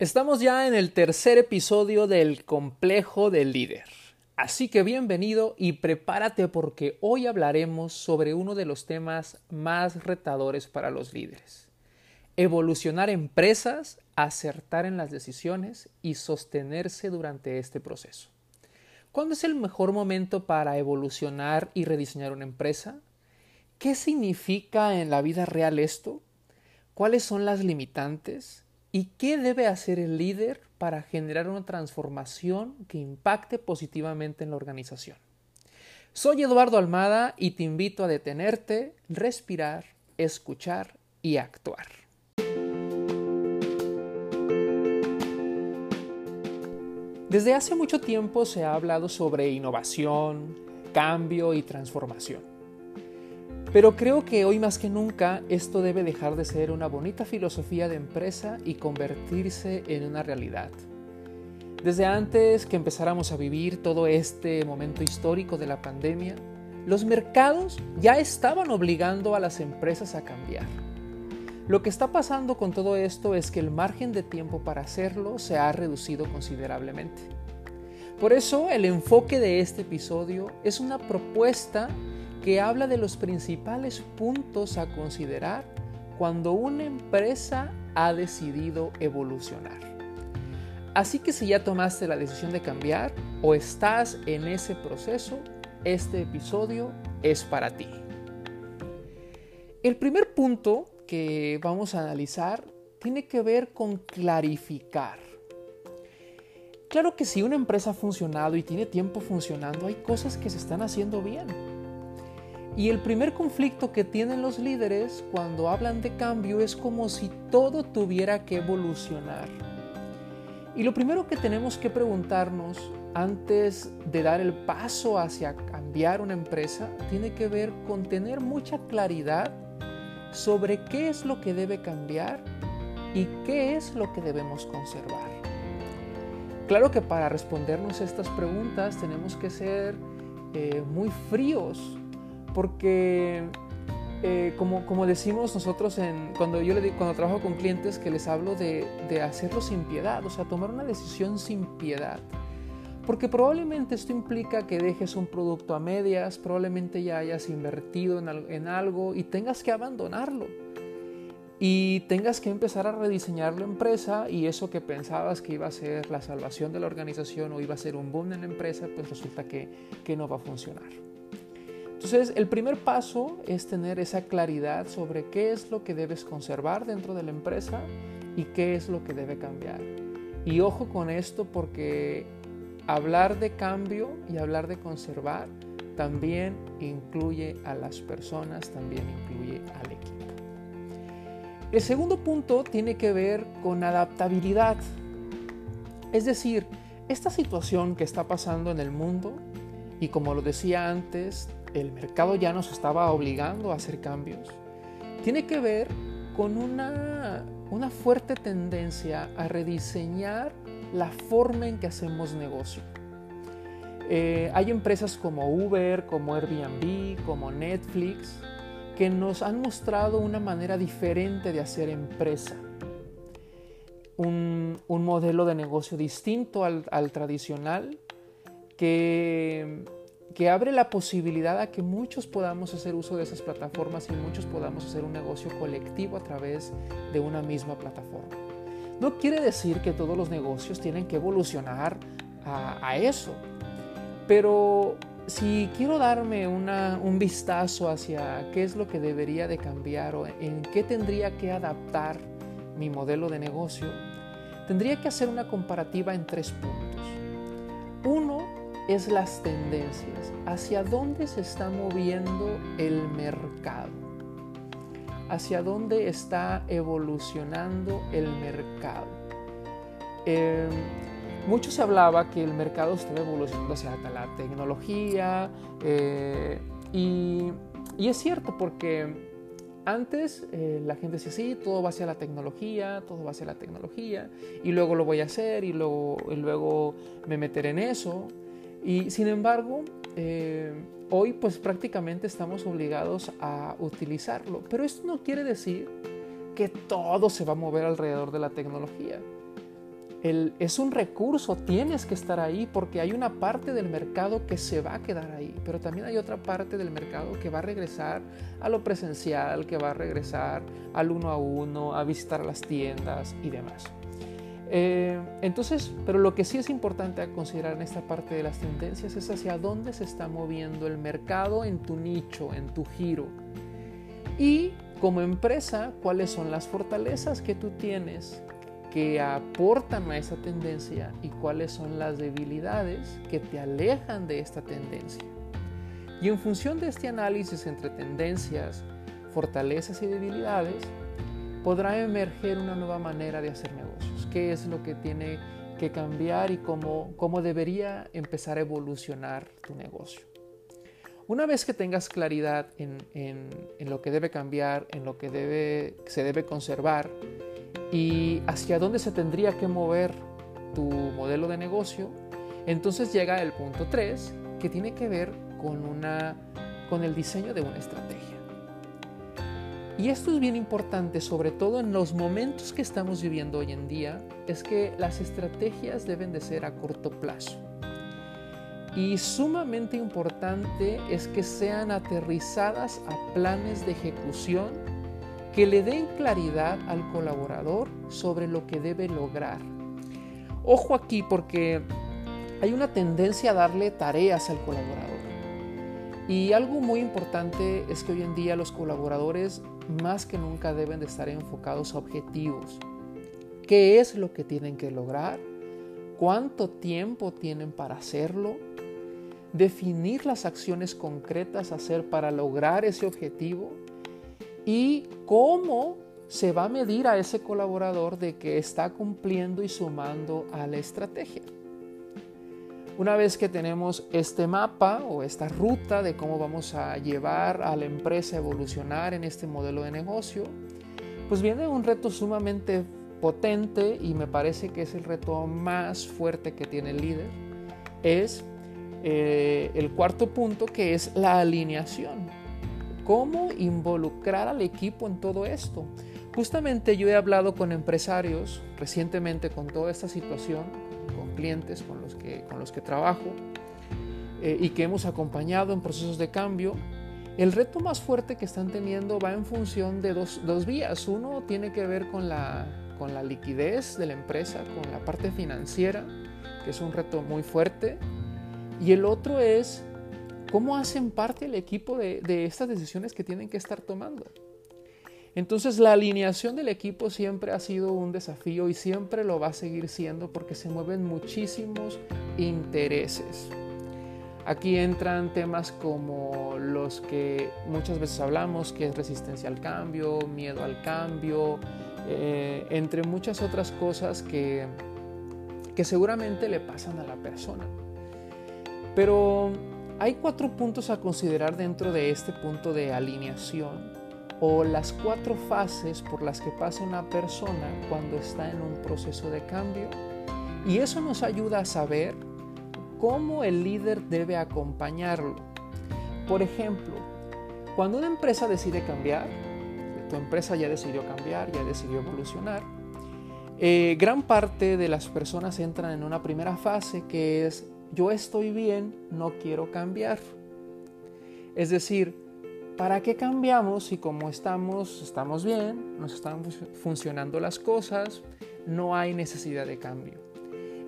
Estamos ya en el tercer episodio del complejo del líder. Así que bienvenido y prepárate porque hoy hablaremos sobre uno de los temas más retadores para los líderes. Evolucionar empresas, acertar en las decisiones y sostenerse durante este proceso. ¿Cuándo es el mejor momento para evolucionar y rediseñar una empresa? ¿Qué significa en la vida real esto? ¿Cuáles son las limitantes? ¿Y qué debe hacer el líder para generar una transformación que impacte positivamente en la organización? Soy Eduardo Almada y te invito a detenerte, respirar, escuchar y actuar. Desde hace mucho tiempo se ha hablado sobre innovación, cambio y transformación. Pero creo que hoy más que nunca esto debe dejar de ser una bonita filosofía de empresa y convertirse en una realidad. Desde antes que empezáramos a vivir todo este momento histórico de la pandemia, los mercados ya estaban obligando a las empresas a cambiar. Lo que está pasando con todo esto es que el margen de tiempo para hacerlo se ha reducido considerablemente. Por eso el enfoque de este episodio es una propuesta que habla de los principales puntos a considerar cuando una empresa ha decidido evolucionar. Así que si ya tomaste la decisión de cambiar o estás en ese proceso, este episodio es para ti. El primer punto que vamos a analizar tiene que ver con clarificar. Claro que si una empresa ha funcionado y tiene tiempo funcionando, hay cosas que se están haciendo bien y el primer conflicto que tienen los líderes cuando hablan de cambio es como si todo tuviera que evolucionar. Y lo primero que tenemos que preguntarnos antes de dar el paso hacia cambiar una empresa tiene que ver con tener mucha claridad sobre qué es lo que debe cambiar y qué es lo que debemos conservar. Claro que para respondernos estas preguntas tenemos que ser eh, muy fríos porque eh, como, como, decimos nosotros en, cuando yo le cuando trabajo con clientes que les hablo de, de, hacerlo sin piedad, o sea, tomar una decisión sin piedad. Porque probablemente esto implica que dejes un producto a medias, probablemente ya hayas invertido en, en algo y tengas que abandonarlo. Y tengas que empezar a rediseñar la empresa y eso que pensabas que iba a ser la salvación de la organización o iba a ser un boom en la empresa, pues resulta que, que no va a funcionar. Entonces, el primer paso es tener esa claridad sobre qué es lo que debes conservar dentro de la empresa y qué es lo que debe cambiar. Y ojo con esto porque hablar de cambio y hablar de conservar también incluye a las personas, también incluye al equipo. El segundo punto tiene que ver con adaptabilidad. Es decir, esta situación que está pasando en el mundo, y como lo decía antes, el mercado ya nos estaba obligando a hacer cambios, tiene que ver con una, una fuerte tendencia a rediseñar la forma en que hacemos negocio. Eh, hay empresas como Uber, como Airbnb, como Netflix, que nos han mostrado una manera diferente de hacer empresa. Un, un modelo de negocio distinto al, al tradicional que que abre la posibilidad a que muchos podamos hacer uso de esas plataformas y muchos podamos hacer un negocio colectivo a través de una misma plataforma. No quiere decir que todos los negocios tienen que evolucionar a, eso, pero si quiero darme un vistazo hacia qué es lo que debería de cambiar o en qué tendría que adaptar mi modelo de negocio, tendría que hacer una comparativa en tres puntos. Uno, es las tendencias, hacia dónde se está moviendo el mercado, hacia dónde está evolucionando el mercado. Eh, mucho se hablaba que el mercado estaba evolucionando hacia la tecnología eh, y, es cierto porque antes eh, la gente decía, sí, todo va hacia la tecnología, todo va hacia la tecnología, y luego lo voy a hacer, y luego, y luego me meteré en eso. Y sin embargo, eh, hoy pues prácticamente estamos obligados a utilizarlo. Pero esto no quiere decir que todo se va a mover alrededor de la tecnología. es un recurso, tienes que estar ahí porque hay una parte del mercado que se va a quedar ahí, pero también hay otra parte del mercado que va a regresar a lo presencial, que va a regresar al uno a uno, a visitar las tiendas y demás. Eh, entonces, pero lo que sí es importante a considerar en esta parte de las tendencias es hacia dónde se está moviendo el mercado en tu nicho, en tu giro. Y como empresa, cuáles son las fortalezas que tú tienes que aportan a esa tendencia y cuáles son las debilidades que te alejan de esta tendencia. Y en función de este análisis entre tendencias, fortalezas y debilidades, podrá emerger una nueva manera de hacer negocios. ¿Qué es lo que tiene que cambiar y cómo, cómo debería empezar a evolucionar tu negocio? Una vez que tengas claridad en, en, lo que debe cambiar, en lo que debe, se debe conservar, y hacia dónde se tendría que mover tu modelo de negocio, entonces llega el punto 3 que tiene que ver con, una, con el diseño de una estrategia. Y esto es bien importante, sobre todo en los momentos que estamos viviendo hoy en día, es que las estrategias deben de ser a corto plazo. Y sumamente importante es que sean aterrizadas a planes de ejecución que le den claridad al colaborador sobre lo que debe lograr. Ojo aquí porque hay una tendencia a darle tareas al colaborador. Y algo muy importante es que hoy en día los colaboradores más que nunca deben de estar enfocados a objetivos. ¿Qué es lo que tienen que lograr? ¿Cuánto tiempo tienen para hacerlo? Definir las acciones concretas a hacer para lograr ese objetivo y cómo se va a medir a ese colaborador de que está cumpliendo y sumando a la estrategia. Una vez que tenemos este mapa o esta ruta de cómo vamos a llevar a la empresa a evolucionar en este modelo de negocio, pues viene un reto sumamente potente y me parece que es el reto más fuerte que tiene el líder. Es eh, el cuarto punto que es la alineación cómo involucrar al equipo en todo esto. Justamente yo he hablado con empresarios recientemente con toda esta situación, clientes con los que, con los que trabajo eh, y que hemos acompañado en procesos de cambio. El reto más fuerte que están teniendo va en función de dos, dos vías. Uno tiene que ver con la, con la liquidez de la empresa, con la parte financiera, que es un reto muy fuerte. Y el otro es ¿Cómo hacen parte el equipo de, estas decisiones que tienen que estar tomando? Entonces la alineación del equipo siempre ha sido un desafío y siempre lo va a seguir siendo porque se mueven muchísimos intereses. Aquí entran temas como los que muchas veces hablamos, que es resistencia al cambio, miedo al cambio, eh, entre muchas otras cosas que, que seguramente le pasan a la persona. Pero hay cuatro puntos a considerar dentro de este punto de alineación o las cuatro fases por las que pasa una persona cuando está en un proceso de cambio. Y eso nos ayuda a saber cómo el líder debe acompañarlo. Por ejemplo, cuando una empresa decide cambiar, tu empresa ya decidió cambiar, ya decidió evolucionar, eh, gran parte de las personas entran en una primera fase que es yo estoy bien, no quiero cambiar. Es decir, ¿para qué cambiamos si como estamos, estamos bien, nos están funcionando las cosas, no hay necesidad de cambio?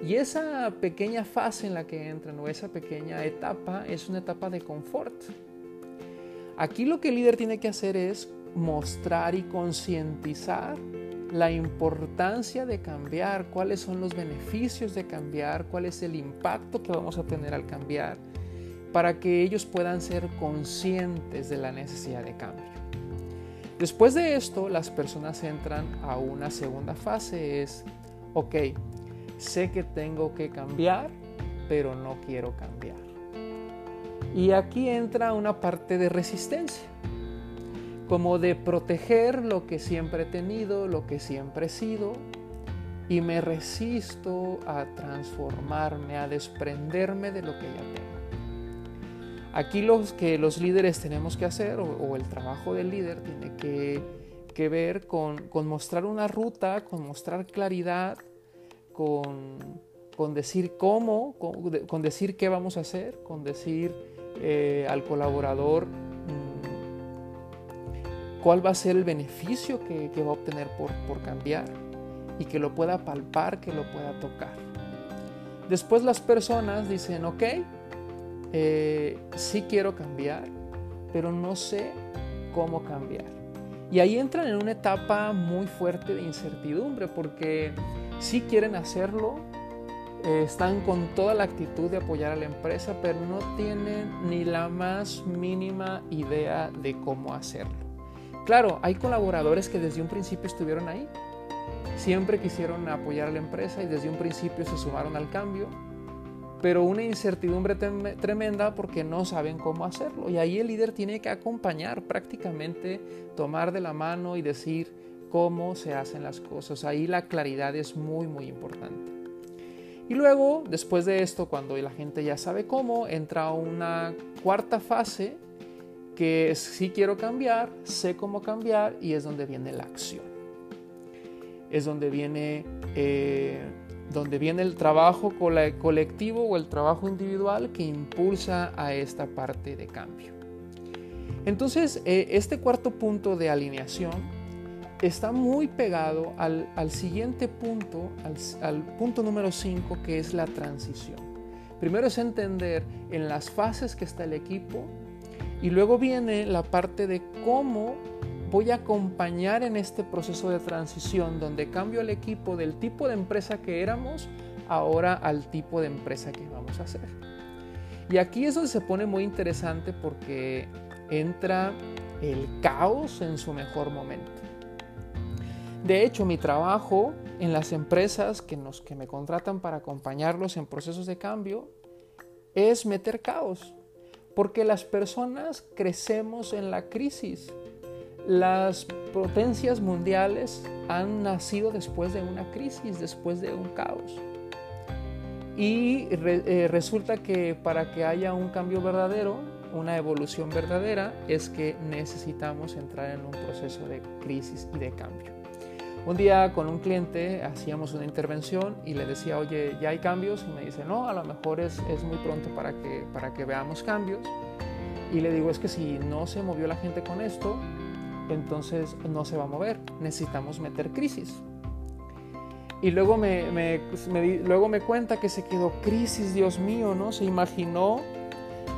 Y esa pequeña fase en la que entran o esa pequeña etapa es una etapa de confort. Aquí lo que el líder tiene que hacer es mostrar y concientizar la importancia de cambiar, cuáles son los beneficios de cambiar, cuál es el impacto que vamos a tener al cambiar, para que ellos puedan ser conscientes de la necesidad de cambio. Después de esto, las personas entran a una segunda fase, es, ok, sé que tengo que cambiar, pero no quiero cambiar. Y aquí entra una parte de resistencia como de proteger lo que siempre he tenido, lo que siempre he sido, y me resisto a transformarme, a desprenderme de lo que ya tengo. Aquí lo que los líderes tenemos que hacer, o, el trabajo del líder tiene que, ver con, con, mostrar una ruta, con mostrar claridad, con, con decir cómo, con, decir qué vamos a hacer, con decir eh, al colaborador mm, cuál va a ser el beneficio que, va a obtener por, por cambiar y que lo pueda palpar, que lo pueda tocar. Después las personas dicen, ok, eh, sí quiero cambiar, pero no sé cómo cambiar. Y ahí entran en una etapa muy fuerte de incertidumbre porque sí quieren hacerlo, eh, están con toda la actitud de apoyar a la empresa, pero no tienen ni la más mínima idea de cómo hacerlo. Claro, hay colaboradores que desde un principio estuvieron ahí, siempre quisieron apoyar a la empresa y desde un principio se sumaron al cambio, pero una incertidumbre tremenda porque no saben cómo hacerlo. Y ahí el líder tiene que acompañar prácticamente, tomar de la mano y decir cómo se hacen las cosas. Ahí la claridad es muy, muy importante. Y luego, después de esto, cuando la gente ya sabe cómo, entra una cuarta fase que es si quiero cambiar, sé cómo cambiar y es donde viene la acción. Es donde viene... Eh, donde viene el trabajo colectivo o el trabajo individual que impulsa a esta parte de cambio. Entonces, eh, este cuarto punto de alineación está muy pegado al, siguiente punto, al, punto número 5, que es la transición. Primero es entender en las fases que está el equipo y luego viene la parte de cómo voy a acompañar en este proceso de transición donde cambio el equipo del tipo de empresa que éramos ahora al tipo de empresa que vamos a hacer. Y aquí es donde se pone muy interesante porque entra el caos en su mejor momento. De hecho, mi trabajo en las empresas que, nos, que me contratan para acompañarlos en procesos de cambio es meter caos, porque las personas crecemos en la crisis las potencias mundiales han nacido después de una crisis, después de un caos. Y eh, resulta que para que haya un cambio verdadero, una evolución verdadera, es que necesitamos entrar en un proceso de crisis y de cambio. Un día con un cliente hacíamos una intervención y le decía, oye, ¿ya hay cambios? Y me dice, no, a lo mejor es, muy pronto para que veamos cambios. Y le digo, es que si no se movió la gente con esto, entonces no se va a mover. Necesitamos meter crisis. Y luego me, luego me cuenta que se quedó crisis, Dios mío, ¿no? Se imaginó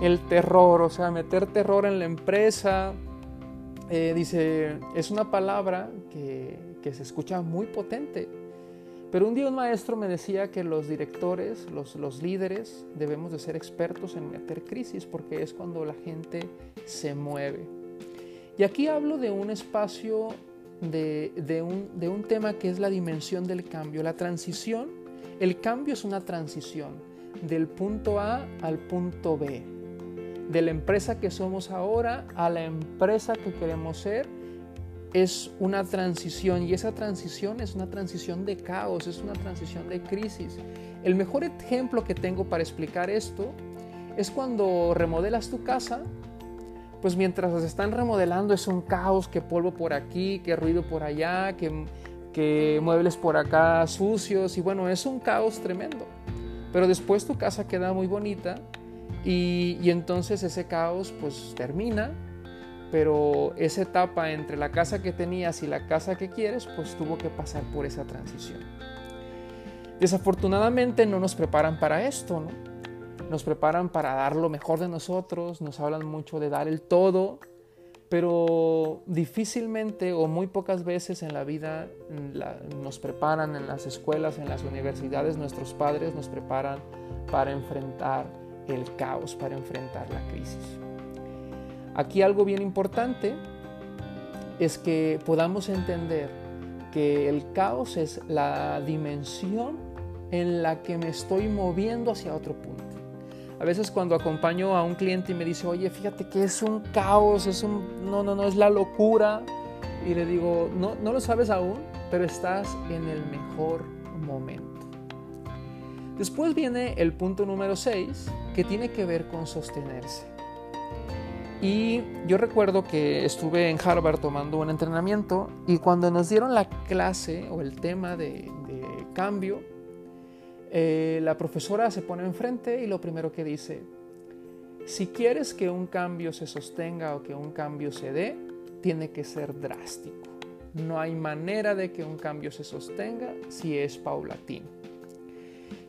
el terror, o sea, meter terror en la empresa. Eh, dice, es una palabra que, que se escucha muy potente. Pero un día un maestro me decía que los directores, los, los, líderes, debemos de ser expertos en meter crisis porque es cuando la gente se mueve. Y aquí hablo de un espacio, de, un, tema que es la dimensión del cambio, la transición. El cambio es una transición del punto A al punto B, de la empresa que somos ahora a la empresa que queremos ser. Es una transición y esa transición es una transición de caos, es una transición de crisis. El mejor ejemplo que tengo para explicar esto es cuando remodelas tu casa pues mientras se están remodelando es un caos, que polvo por aquí, que ruido por allá, que, que muebles por acá sucios y bueno, es un caos tremendo. Pero después tu casa queda muy bonita y, y entonces ese caos pues termina, pero esa etapa entre la casa que tenías y la casa que quieres pues tuvo que pasar por esa transición. Desafortunadamente no nos preparan para esto, ¿no? Nos preparan para dar lo mejor de nosotros, nos hablan mucho de dar el todo, pero difícilmente o muy pocas veces en la vida nos preparan en las escuelas, en las universidades, nuestros padres nos preparan para enfrentar el caos, para enfrentar la crisis. Aquí algo bien importante es que podamos entender que el caos es la dimensión en la que me estoy moviendo hacia otro punto. A veces cuando acompaño a un cliente y me dice, oye, fíjate que es un caos, es un, no, no, no, es la locura. Y le digo, no, no lo sabes aún, pero estás en el mejor momento. Después viene el punto número 6, que tiene que ver con sostenerse. Y yo recuerdo que estuve en Harvard tomando un entrenamiento y cuando nos dieron la clase o el tema de, de cambio, eh, la profesora se pone enfrente y lo primero que dice, si quieres que un cambio se sostenga o que un cambio se dé, tiene que ser drástico. No hay manera de que un cambio se sostenga si es paulatino.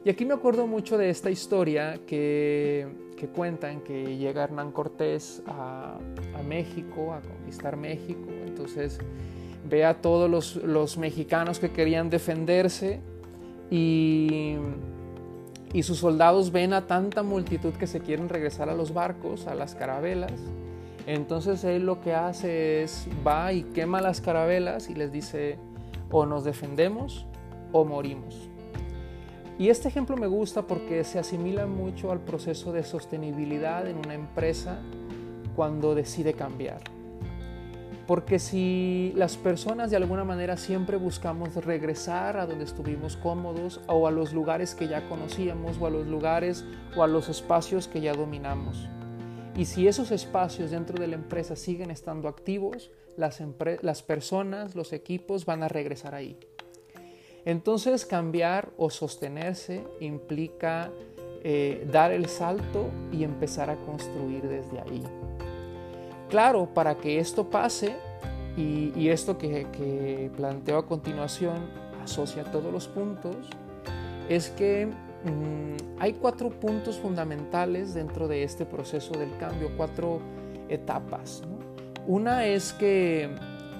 Y aquí me acuerdo mucho de esta historia que, cuentan que llega Hernán Cortés a, México, a conquistar México. Entonces ve a todos los mexicanos que querían defenderse y, sus soldados ven a tanta multitud que se quieren regresar a los barcos, a las carabelas. Entonces él lo que hace es va y quema las carabelas y les dice o nos defendemos o morimos. Y este ejemplo me gusta porque se asimila mucho al proceso de sostenibilidad en una empresa cuando decide cambiar. Porque si las personas de alguna manera siempre buscamos regresar a donde estuvimos cómodos o a los lugares que ya conocíamos o a los lugares o a los espacios que ya dominamos. Y si esos espacios dentro de la empresa siguen estando activos, las, personas, los equipos van a regresar ahí. Entonces cambiar o sostenerse implica eh, dar el salto y empezar a construir desde ahí. Claro, para que esto pase, y, esto que, planteo a continuación asocia todos los puntos, es que mm, hay cuatro puntos fundamentales dentro de este proceso del cambio, cuatro etapas. Una es que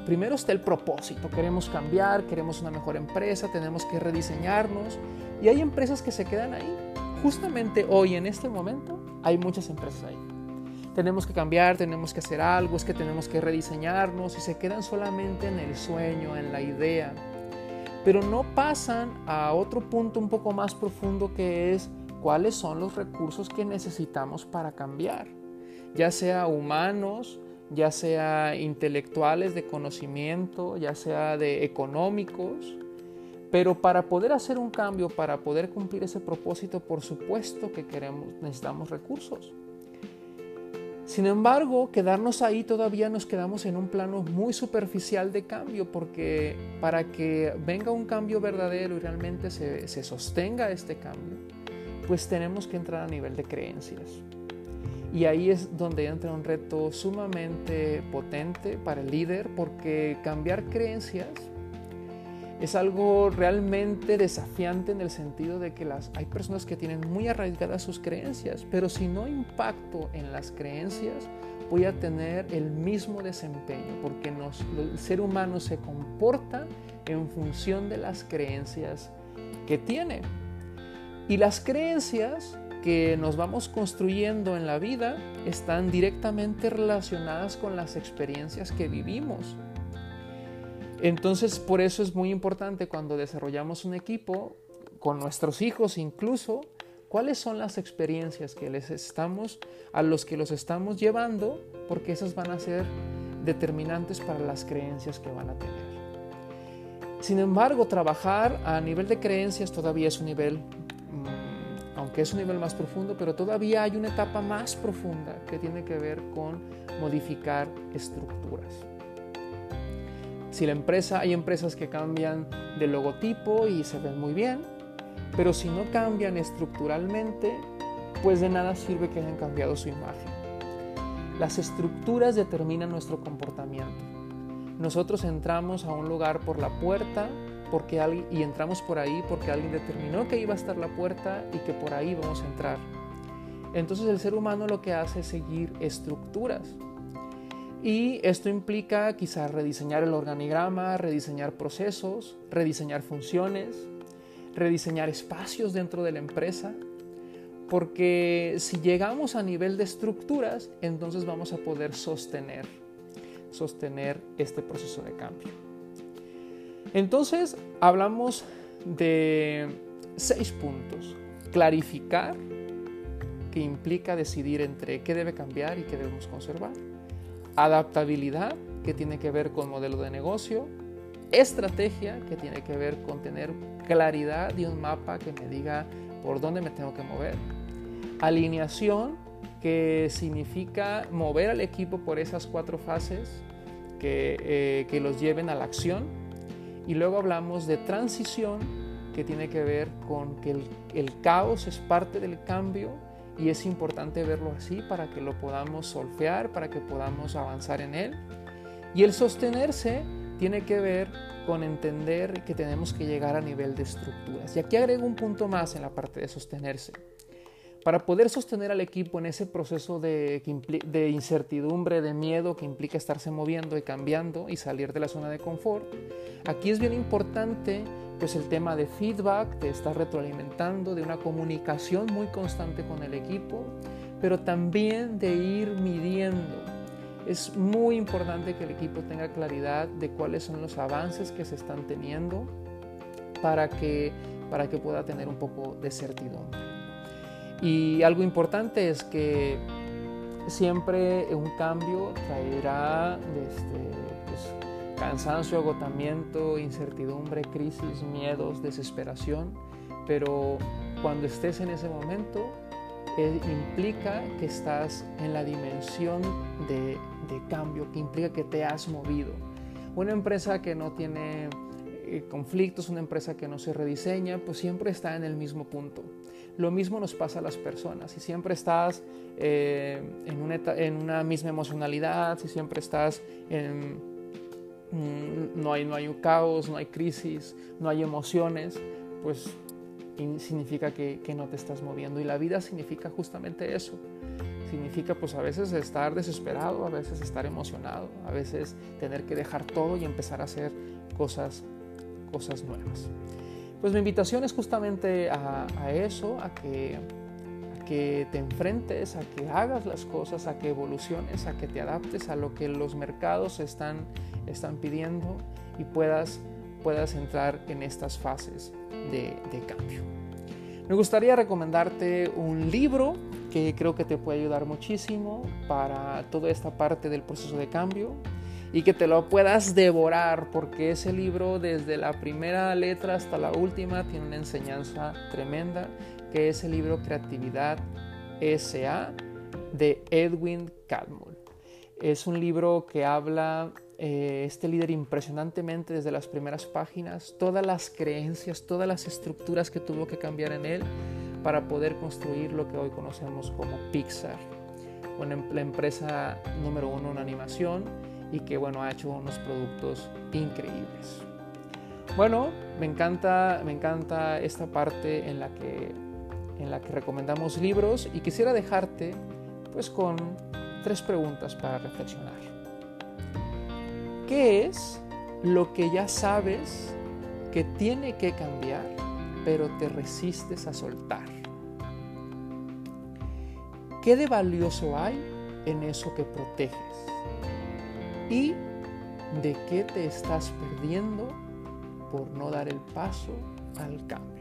primero está el propósito, queremos cambiar, queremos una mejor empresa, tenemos que rediseñarnos y hay empresas que se quedan ahí. Justamente hoy, en este momento, hay muchas empresas ahí tenemos que cambiar, tenemos que hacer algo, es que tenemos que rediseñarnos y se quedan solamente en el sueño, en la idea, pero no pasan a otro punto un poco más profundo que es cuáles son los recursos que necesitamos para cambiar, ya sea humanos, ya sea intelectuales de conocimiento, ya sea de económicos. Pero para poder hacer un cambio, para poder cumplir ese propósito, por supuesto que queremos, necesitamos recursos. Sin embargo, quedarnos ahí todavía nos quedamos en un plano muy superficial de cambio, porque para que venga un cambio verdadero y realmente se, sostenga este cambio, pues tenemos que entrar a nivel de creencias. Y ahí es donde entra un reto sumamente potente para el líder, porque cambiar creencias es algo realmente desafiante en el sentido de que las, hay personas que tienen muy arraigadas sus creencias, pero si no impacto en las creencias, voy a tener el mismo desempeño, porque el ser humano se comporta en función de las creencias que tiene. Y las creencias que nos vamos construyendo en la vida están directamente relacionadas con las experiencias que vivimos. Entonces, por eso es muy importante cuando desarrollamos un equipo, con nuestros hijos incluso, cuáles son las experiencias que les estamos, a los que los estamos llevando, porque esas van a ser determinantes para las creencias que van a tener. Sin embargo, trabajar a nivel de creencias todavía es un nivel, mm, aunque es un nivel más profundo, pero todavía hay una etapa más profunda que tiene que ver con modificar estructuras. Si la empresa, hay empresas que cambian de logotipo y se ven muy bien, pero si no cambian estructuralmente, pues de nada sirve que hayan cambiado su imagen. Las estructuras determinan nuestro comportamiento. Nosotros entramos a un lugar por la puerta porque alguien, y entramos por ahí porque alguien determinó que iba a estar la puerta y que por ahí vamos a entrar. Entonces el ser humano lo que hace es seguir estructuras. Y esto implica quizás rediseñar el organigrama, rediseñar procesos, rediseñar funciones, rediseñar espacios dentro de la empresa, porque si llegamos a nivel de estructuras, entonces vamos a poder sostener, sostener este proceso de cambio. Entonces hablamos de seis puntos. Clarificar, que implica decidir entre qué debe cambiar y qué debemos conservar adaptabilidad, que tiene que ver con modelo de negocio, estrategia, que tiene que ver con tener claridad y un mapa que me diga por dónde me tengo que mover, alineación, que significa mover al equipo por esas cuatro fases que, eh, que los lleven a la acción, y luego hablamos de transición, que tiene que ver con que el, el caos es parte del cambio y es importante verlo así para que lo podamos solfear, para que podamos avanzar en él. Y el sostenerse tiene que ver con entender que tenemos que llegar a nivel de estructuras. Y aquí agrego un punto más en la parte de sostenerse. Para poder sostener al equipo en ese proceso de, de, incertidumbre, de miedo que implica estarse moviendo y cambiando y salir de la zona de confort, aquí es bien importante pues el tema de feedback, de estar retroalimentando, de una comunicación muy constante con el equipo, pero también de ir midiendo. Es muy importante que el equipo tenga claridad de cuáles son los avances que se están teniendo para que, para que pueda tener un poco de certidumbre. Y algo importante es que siempre un cambio traerá este, cansancio, agotamiento, incertidumbre, crisis, miedos, desesperación, pero cuando estés en ese momento eh, implica que estás en la dimensión de, cambio, que implica que te has movido. Una empresa que no tiene eh, conflictos, una empresa que no se rediseña, pues siempre está en el mismo punto. Lo mismo nos pasa a las personas. Si siempre estás eh, en, una, en una misma emocionalidad, si siempre estás en no hay, no hay un caos, no hay crisis, no hay emociones, pues significa que, que, no te estás moviendo. Y la vida significa justamente eso. Significa pues a veces estar desesperado, a veces estar emocionado, a veces tener que dejar todo y empezar a hacer cosas, cosas nuevas. Pues mi invitación es justamente a, a eso, a que, a que te enfrentes, a que hagas las cosas, a que evoluciones, a que te adaptes a lo que los mercados están están pidiendo y puedas, puedas entrar en estas fases de, de cambio. Me gustaría recomendarte un libro que creo que te puede ayudar muchísimo para toda esta parte del proceso de cambio y que te lo puedas devorar porque ese libro desde la primera letra hasta la última tiene una enseñanza tremenda que es el libro Creatividad SA de Edwin Cadmull. Es un libro que habla eh, este líder impresionantemente desde las primeras páginas, todas las creencias, todas las estructuras que tuvo que cambiar en él para poder construir lo que hoy conocemos como Pixar, em-, la empresa número uno en animación y que bueno, ha hecho unos productos increíbles. Bueno, me encanta, me encanta esta parte en la que, en la que recomendamos libros y quisiera dejarte pues con tres preguntas para reflexionar. ¿Qué es lo que ya sabes que tiene que cambiar, pero te resistes a soltar? ¿Qué de valioso hay en eso que proteges? ¿Y de qué te estás perdiendo por no dar el paso al cambio?